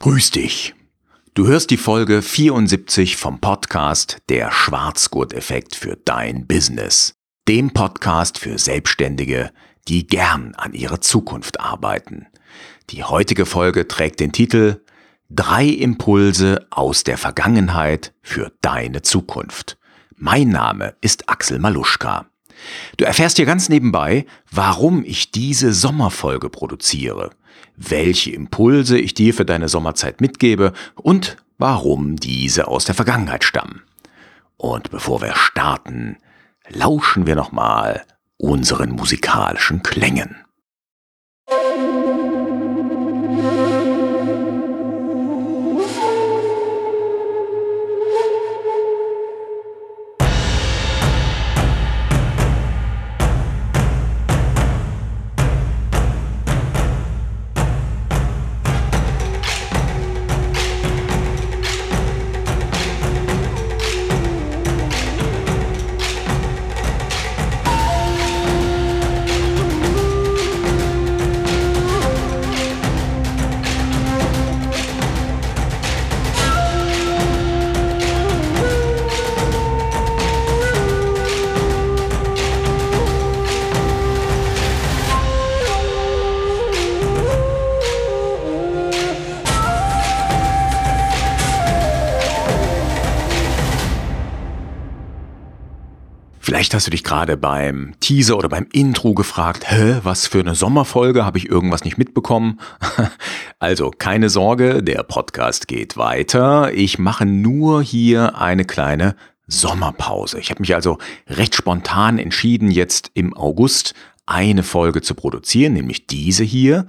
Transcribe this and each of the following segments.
Grüß dich. Du hörst die Folge 74 vom Podcast Der Schwarzgurt-Effekt für dein Business. Dem Podcast für Selbstständige, die gern an ihrer Zukunft arbeiten. Die heutige Folge trägt den Titel Drei Impulse aus der Vergangenheit für deine Zukunft. Mein Name ist Axel Maluschka. Du erfährst hier ganz nebenbei, warum ich diese Sommerfolge produziere, welche Impulse ich dir für deine Sommerzeit mitgebe und warum diese aus der Vergangenheit stammen. Und bevor wir starten, lauschen wir nochmal unseren musikalischen Klängen. Vielleicht hast du dich gerade beim Teaser oder beim Intro gefragt, hä, was für eine Sommerfolge, habe ich irgendwas nicht mitbekommen? also keine Sorge, der Podcast geht weiter. Ich mache nur hier eine kleine Sommerpause. Ich habe mich also recht spontan entschieden, jetzt im August eine Folge zu produzieren, nämlich diese hier.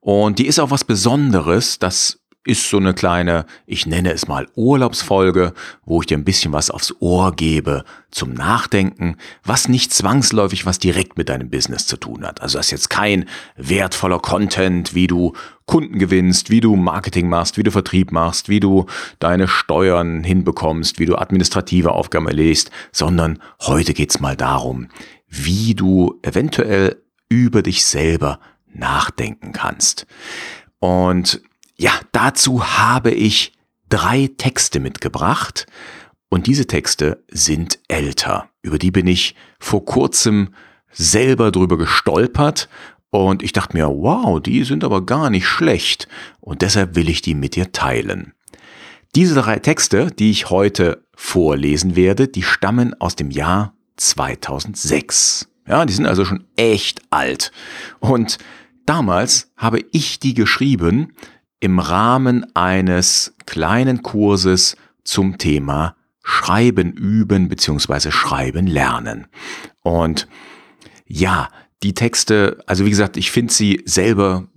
Und die ist auch was Besonderes. Das ist so eine kleine, ich nenne es mal Urlaubsfolge, wo ich dir ein bisschen was aufs Ohr gebe zum Nachdenken, was nicht zwangsläufig was direkt mit deinem Business zu tun hat. Also das ist jetzt kein wertvoller Content, wie du Kunden gewinnst, wie du Marketing machst, wie du Vertrieb machst, wie du deine Steuern hinbekommst, wie du administrative Aufgaben erledigst, sondern heute geht's mal darum, wie du eventuell über dich selber nachdenken kannst. Und ja, dazu habe ich drei Texte mitgebracht und diese Texte sind älter. Über die bin ich vor kurzem selber drüber gestolpert und ich dachte mir, wow, die sind aber gar nicht schlecht und deshalb will ich die mit dir teilen. Diese drei Texte, die ich heute vorlesen werde, die stammen aus dem Jahr 2006. Ja, die sind also schon echt alt. Und damals habe ich die geschrieben, im Rahmen eines kleinen Kurses zum Thema Schreiben üben bzw. Schreiben lernen. Und ja, die Texte, also wie gesagt, ich finde sie selber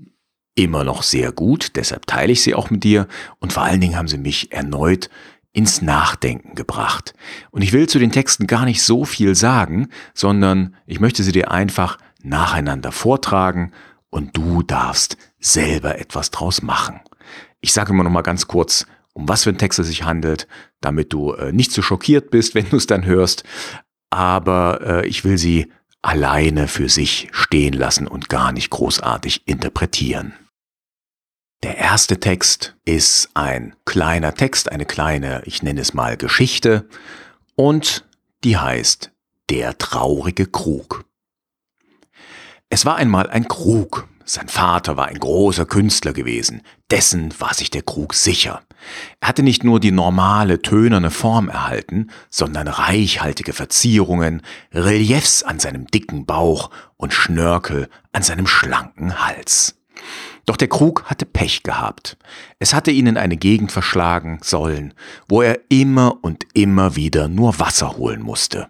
immer noch sehr gut, deshalb teile ich sie auch mit dir und vor allen Dingen haben sie mich erneut ins Nachdenken gebracht. Und ich will zu den Texten gar nicht so viel sagen, sondern ich möchte sie dir einfach nacheinander vortragen und du darfst selber etwas draus machen. Ich sage immer noch mal ganz kurz, um was für ein Text es sich handelt, damit du äh, nicht so schockiert bist, wenn du es dann hörst. Aber äh, ich will sie alleine für sich stehen lassen und gar nicht großartig interpretieren. Der erste Text ist ein kleiner Text, eine kleine, ich nenne es mal Geschichte, und die heißt Der traurige Krug. Es war einmal ein Krug. Sein Vater war ein großer Künstler gewesen, dessen war sich der Krug sicher. Er hatte nicht nur die normale tönerne Form erhalten, sondern reichhaltige Verzierungen, Reliefs an seinem dicken Bauch und Schnörkel an seinem schlanken Hals. Doch der Krug hatte Pech gehabt. Es hatte ihn in eine Gegend verschlagen sollen, wo er immer und immer wieder nur Wasser holen musste.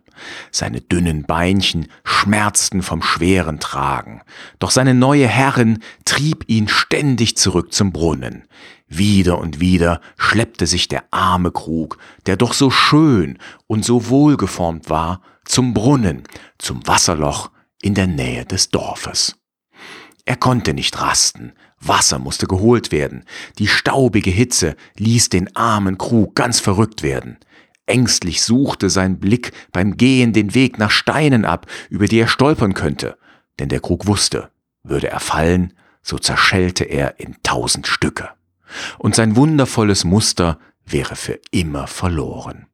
Seine dünnen Beinchen schmerzten vom schweren Tragen, doch seine neue Herrin trieb ihn ständig zurück zum Brunnen. Wieder und wieder schleppte sich der arme Krug, der doch so schön und so wohlgeformt war, zum Brunnen, zum Wasserloch in der Nähe des Dorfes. Er konnte nicht rasten, Wasser musste geholt werden, die staubige Hitze ließ den armen Krug ganz verrückt werden. Ängstlich suchte sein Blick beim Gehen den Weg nach Steinen ab, über die er stolpern könnte, denn der Krug wusste, würde er fallen, so zerschellte er in tausend Stücke. und sein wundervolles Muster wäre für immer verloren.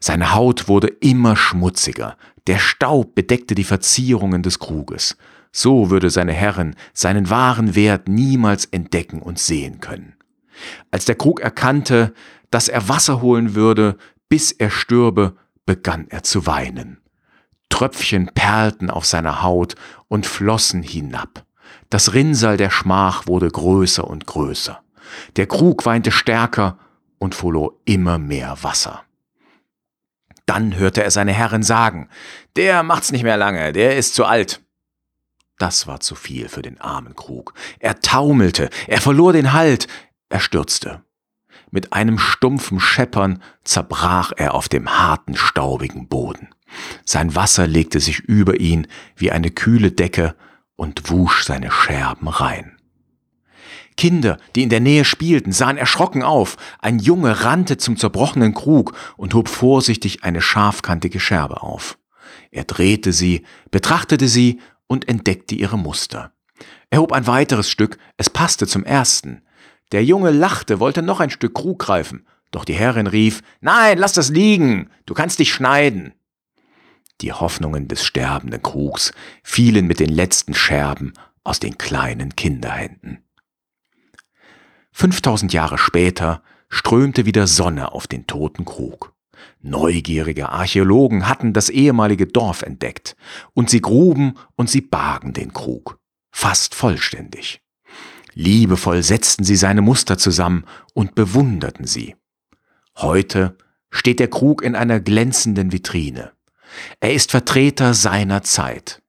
Seine Haut wurde immer schmutziger, der Staub bedeckte die Verzierungen des Kruges, so würde seine Herrin seinen wahren Wert niemals entdecken und sehen können. Als der Krug erkannte, dass er Wasser holen würde, bis er stürbe, begann er zu weinen. Tröpfchen perlten auf seiner Haut und flossen hinab. Das Rinnsal der Schmach wurde größer und größer. Der Krug weinte stärker und verlor immer mehr Wasser. Dann hörte er seine Herrin sagen, der macht's nicht mehr lange, der ist zu alt. Das war zu viel für den armen Krug. Er taumelte, er verlor den Halt, er stürzte. Mit einem stumpfen Scheppern zerbrach er auf dem harten, staubigen Boden. Sein Wasser legte sich über ihn wie eine kühle Decke und wusch seine Scherben rein. Kinder, die in der Nähe spielten, sahen erschrocken auf. Ein Junge rannte zum zerbrochenen Krug und hob vorsichtig eine scharfkantige Scherbe auf. Er drehte sie, betrachtete sie und entdeckte ihre Muster. Er hob ein weiteres Stück, es passte zum ersten. Der Junge lachte, wollte noch ein Stück Krug greifen, doch die Herrin rief Nein, lass das liegen, du kannst dich schneiden. Die Hoffnungen des sterbenden Krugs fielen mit den letzten Scherben aus den kleinen Kinderhänden. 5000 Jahre später strömte wieder Sonne auf den toten Krug. Neugierige Archäologen hatten das ehemalige Dorf entdeckt, und sie gruben und sie bargen den Krug, fast vollständig. Liebevoll setzten sie seine Muster zusammen und bewunderten sie. Heute steht der Krug in einer glänzenden Vitrine. Er ist Vertreter seiner Zeit.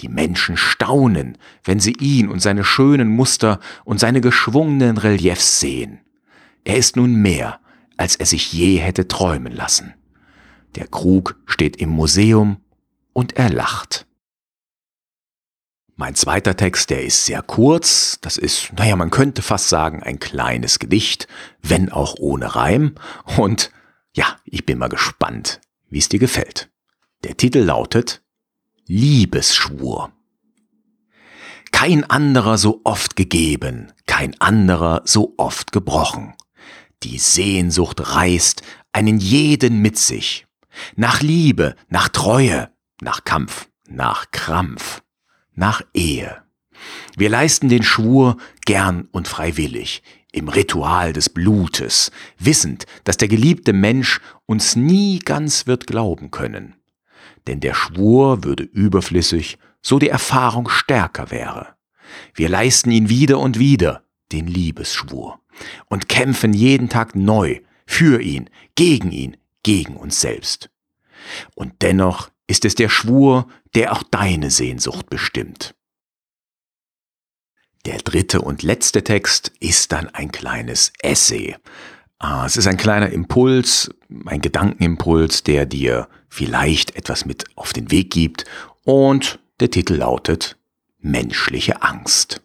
Die Menschen staunen, wenn sie ihn und seine schönen Muster und seine geschwungenen Reliefs sehen. Er ist nun mehr, als er sich je hätte träumen lassen. Der Krug steht im Museum und er lacht. Mein zweiter Text, der ist sehr kurz. Das ist, naja, man könnte fast sagen, ein kleines Gedicht, wenn auch ohne Reim. Und ja, ich bin mal gespannt, wie es dir gefällt. Der Titel lautet Liebesschwur. Kein anderer so oft gegeben, kein anderer so oft gebrochen. Die Sehnsucht reißt einen jeden mit sich. Nach Liebe, nach Treue, nach Kampf, nach Krampf, nach Ehe. Wir leisten den Schwur gern und freiwillig, im Ritual des Blutes, wissend, dass der geliebte Mensch uns nie ganz wird glauben können denn der Schwur würde überflüssig, so die Erfahrung stärker wäre. Wir leisten ihn wieder und wieder, den Liebesschwur, und kämpfen jeden Tag neu für ihn, gegen ihn, gegen uns selbst. Und dennoch ist es der Schwur, der auch deine Sehnsucht bestimmt. Der dritte und letzte Text ist dann ein kleines Essay, Ah, es ist ein kleiner Impuls, ein Gedankenimpuls, der dir vielleicht etwas mit auf den Weg gibt und der Titel lautet Menschliche Angst.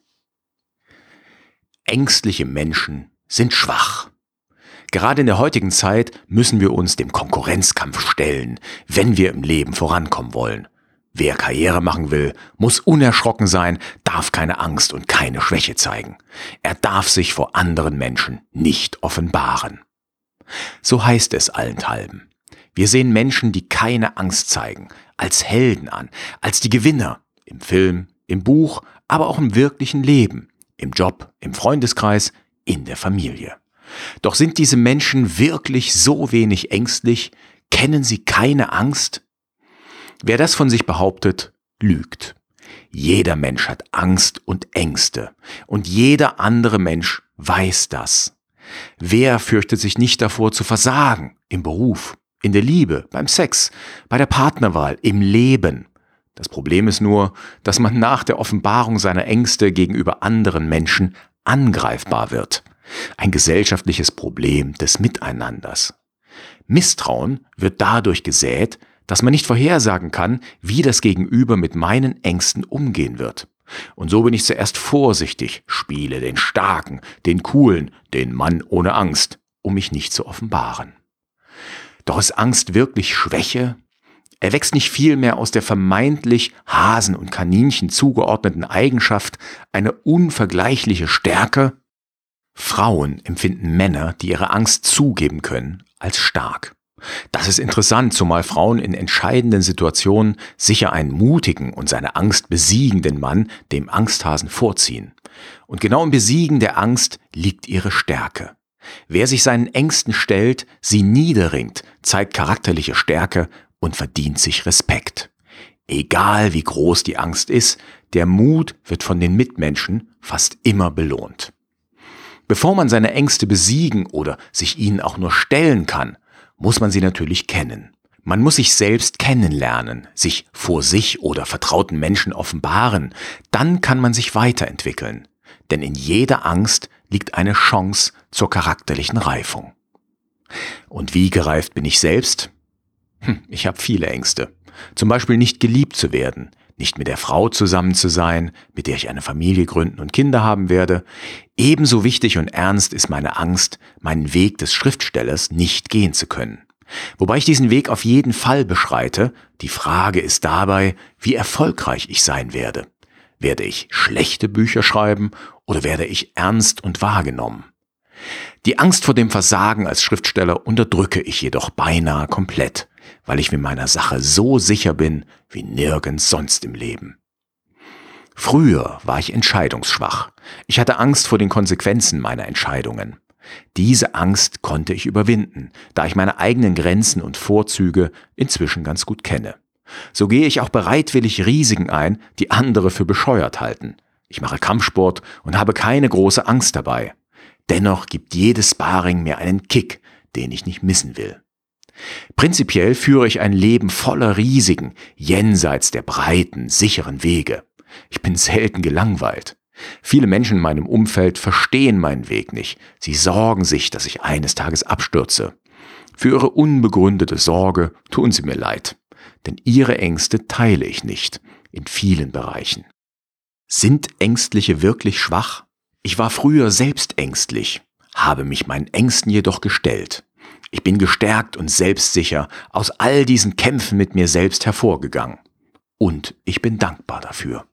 Ängstliche Menschen sind schwach. Gerade in der heutigen Zeit müssen wir uns dem Konkurrenzkampf stellen, wenn wir im Leben vorankommen wollen. Wer Karriere machen will, muss unerschrocken sein, darf keine Angst und keine Schwäche zeigen. Er darf sich vor anderen Menschen nicht offenbaren. So heißt es allenthalben. Wir sehen Menschen, die keine Angst zeigen, als Helden an, als die Gewinner, im Film, im Buch, aber auch im wirklichen Leben, im Job, im Freundeskreis, in der Familie. Doch sind diese Menschen wirklich so wenig ängstlich? Kennen sie keine Angst? Wer das von sich behauptet, lügt. Jeder Mensch hat Angst und Ängste und jeder andere Mensch weiß das. Wer fürchtet sich nicht davor zu versagen im Beruf, in der Liebe, beim Sex, bei der Partnerwahl, im Leben? Das Problem ist nur, dass man nach der Offenbarung seiner Ängste gegenüber anderen Menschen angreifbar wird. Ein gesellschaftliches Problem des Miteinanders. Misstrauen wird dadurch gesät, dass man nicht vorhersagen kann, wie das Gegenüber mit meinen Ängsten umgehen wird. Und so bin ich zuerst vorsichtig, spiele den Starken, den Coolen, den Mann ohne Angst, um mich nicht zu offenbaren. Doch ist Angst wirklich Schwäche? Erwächst nicht vielmehr aus der vermeintlich Hasen und Kaninchen zugeordneten Eigenschaft eine unvergleichliche Stärke? Frauen empfinden Männer, die ihre Angst zugeben können, als stark. Das ist interessant, zumal Frauen in entscheidenden Situationen sicher einen mutigen und seine Angst besiegenden Mann dem Angsthasen vorziehen. Und genau im Besiegen der Angst liegt ihre Stärke. Wer sich seinen Ängsten stellt, sie niederringt, zeigt charakterliche Stärke und verdient sich Respekt. Egal wie groß die Angst ist, der Mut wird von den Mitmenschen fast immer belohnt. Bevor man seine Ängste besiegen oder sich ihnen auch nur stellen kann, muss man sie natürlich kennen. Man muss sich selbst kennenlernen, sich vor sich oder vertrauten Menschen offenbaren, dann kann man sich weiterentwickeln. Denn in jeder Angst liegt eine Chance zur charakterlichen Reifung. Und wie gereift bin ich selbst? Hm, ich habe viele Ängste. Zum Beispiel nicht geliebt zu werden, nicht mit der Frau zusammen zu sein, mit der ich eine Familie gründen und Kinder haben werde. Ebenso wichtig und ernst ist meine Angst, meinen Weg des Schriftstellers nicht gehen zu können. Wobei ich diesen Weg auf jeden Fall beschreite, die Frage ist dabei, wie erfolgreich ich sein werde. Werde ich schlechte Bücher schreiben oder werde ich ernst und wahrgenommen? Die Angst vor dem Versagen als Schriftsteller unterdrücke ich jedoch beinahe komplett weil ich mir meiner Sache so sicher bin wie nirgends sonst im Leben. Früher war ich entscheidungsschwach. Ich hatte Angst vor den Konsequenzen meiner Entscheidungen. Diese Angst konnte ich überwinden, da ich meine eigenen Grenzen und Vorzüge inzwischen ganz gut kenne. So gehe ich auch bereitwillig Risiken ein, die andere für bescheuert halten. Ich mache Kampfsport und habe keine große Angst dabei. Dennoch gibt jedes Sparring mir einen Kick, den ich nicht missen will. Prinzipiell führe ich ein Leben voller Risiken, jenseits der breiten, sicheren Wege. Ich bin selten gelangweilt. Viele Menschen in meinem Umfeld verstehen meinen Weg nicht. Sie sorgen sich, dass ich eines Tages abstürze. Für ihre unbegründete Sorge tun sie mir leid. Denn ihre Ängste teile ich nicht. In vielen Bereichen. Sind Ängstliche wirklich schwach? Ich war früher selbst ängstlich, habe mich meinen Ängsten jedoch gestellt. Ich bin gestärkt und selbstsicher aus all diesen Kämpfen mit mir selbst hervorgegangen. Und ich bin dankbar dafür.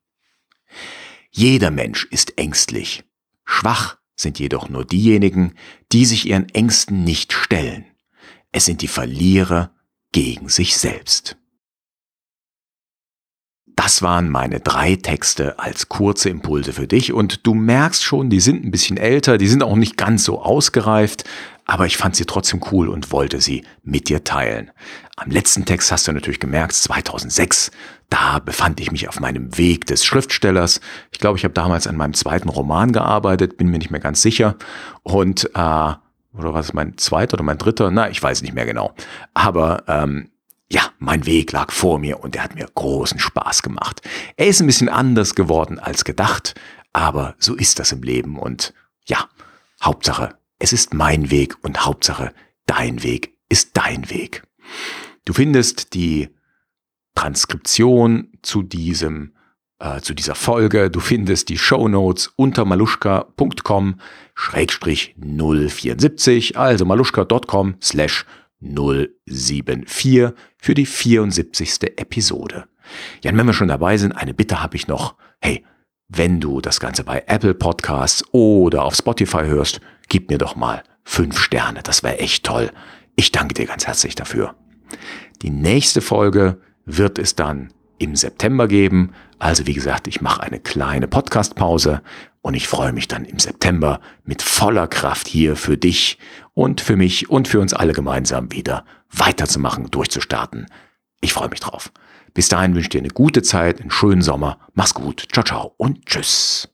Jeder Mensch ist ängstlich. Schwach sind jedoch nur diejenigen, die sich ihren Ängsten nicht stellen. Es sind die Verlierer gegen sich selbst. Das waren meine drei Texte als kurze Impulse für dich und du merkst schon, die sind ein bisschen älter, die sind auch nicht ganz so ausgereift, aber ich fand sie trotzdem cool und wollte sie mit dir teilen. Am letzten Text hast du natürlich gemerkt, 2006, da befand ich mich auf meinem Weg des Schriftstellers. Ich glaube, ich habe damals an meinem zweiten Roman gearbeitet, bin mir nicht mehr ganz sicher. Und, äh, oder was ist mein zweiter oder mein dritter? Na, ich weiß nicht mehr genau. Aber ähm, ja, mein Weg lag vor mir und er hat mir großen Spaß gemacht. Er ist ein bisschen anders geworden als gedacht, aber so ist das im Leben und ja, Hauptsache, es ist mein Weg und Hauptsache, dein Weg ist dein Weg. Du findest die Transkription zu diesem äh, zu dieser Folge. Du findest die Show Notes unter maluschka.com schrägstrich 074, also maluschka.com slash 074 für die 74. Episode. Ja, und wenn wir schon dabei sind, eine Bitte habe ich noch. Hey, wenn du das Ganze bei Apple Podcasts oder auf Spotify hörst, gib mir doch mal fünf Sterne. Das wäre echt toll. Ich danke dir ganz herzlich dafür. Die nächste Folge wird es dann im September geben. Also wie gesagt, ich mache eine kleine Podcast-Pause und ich freue mich dann im September mit voller Kraft hier für dich und für mich und für uns alle gemeinsam wieder weiterzumachen, durchzustarten. Ich freue mich drauf. Bis dahin wünsche ich dir eine gute Zeit, einen schönen Sommer. Mach's gut. Ciao, ciao und tschüss.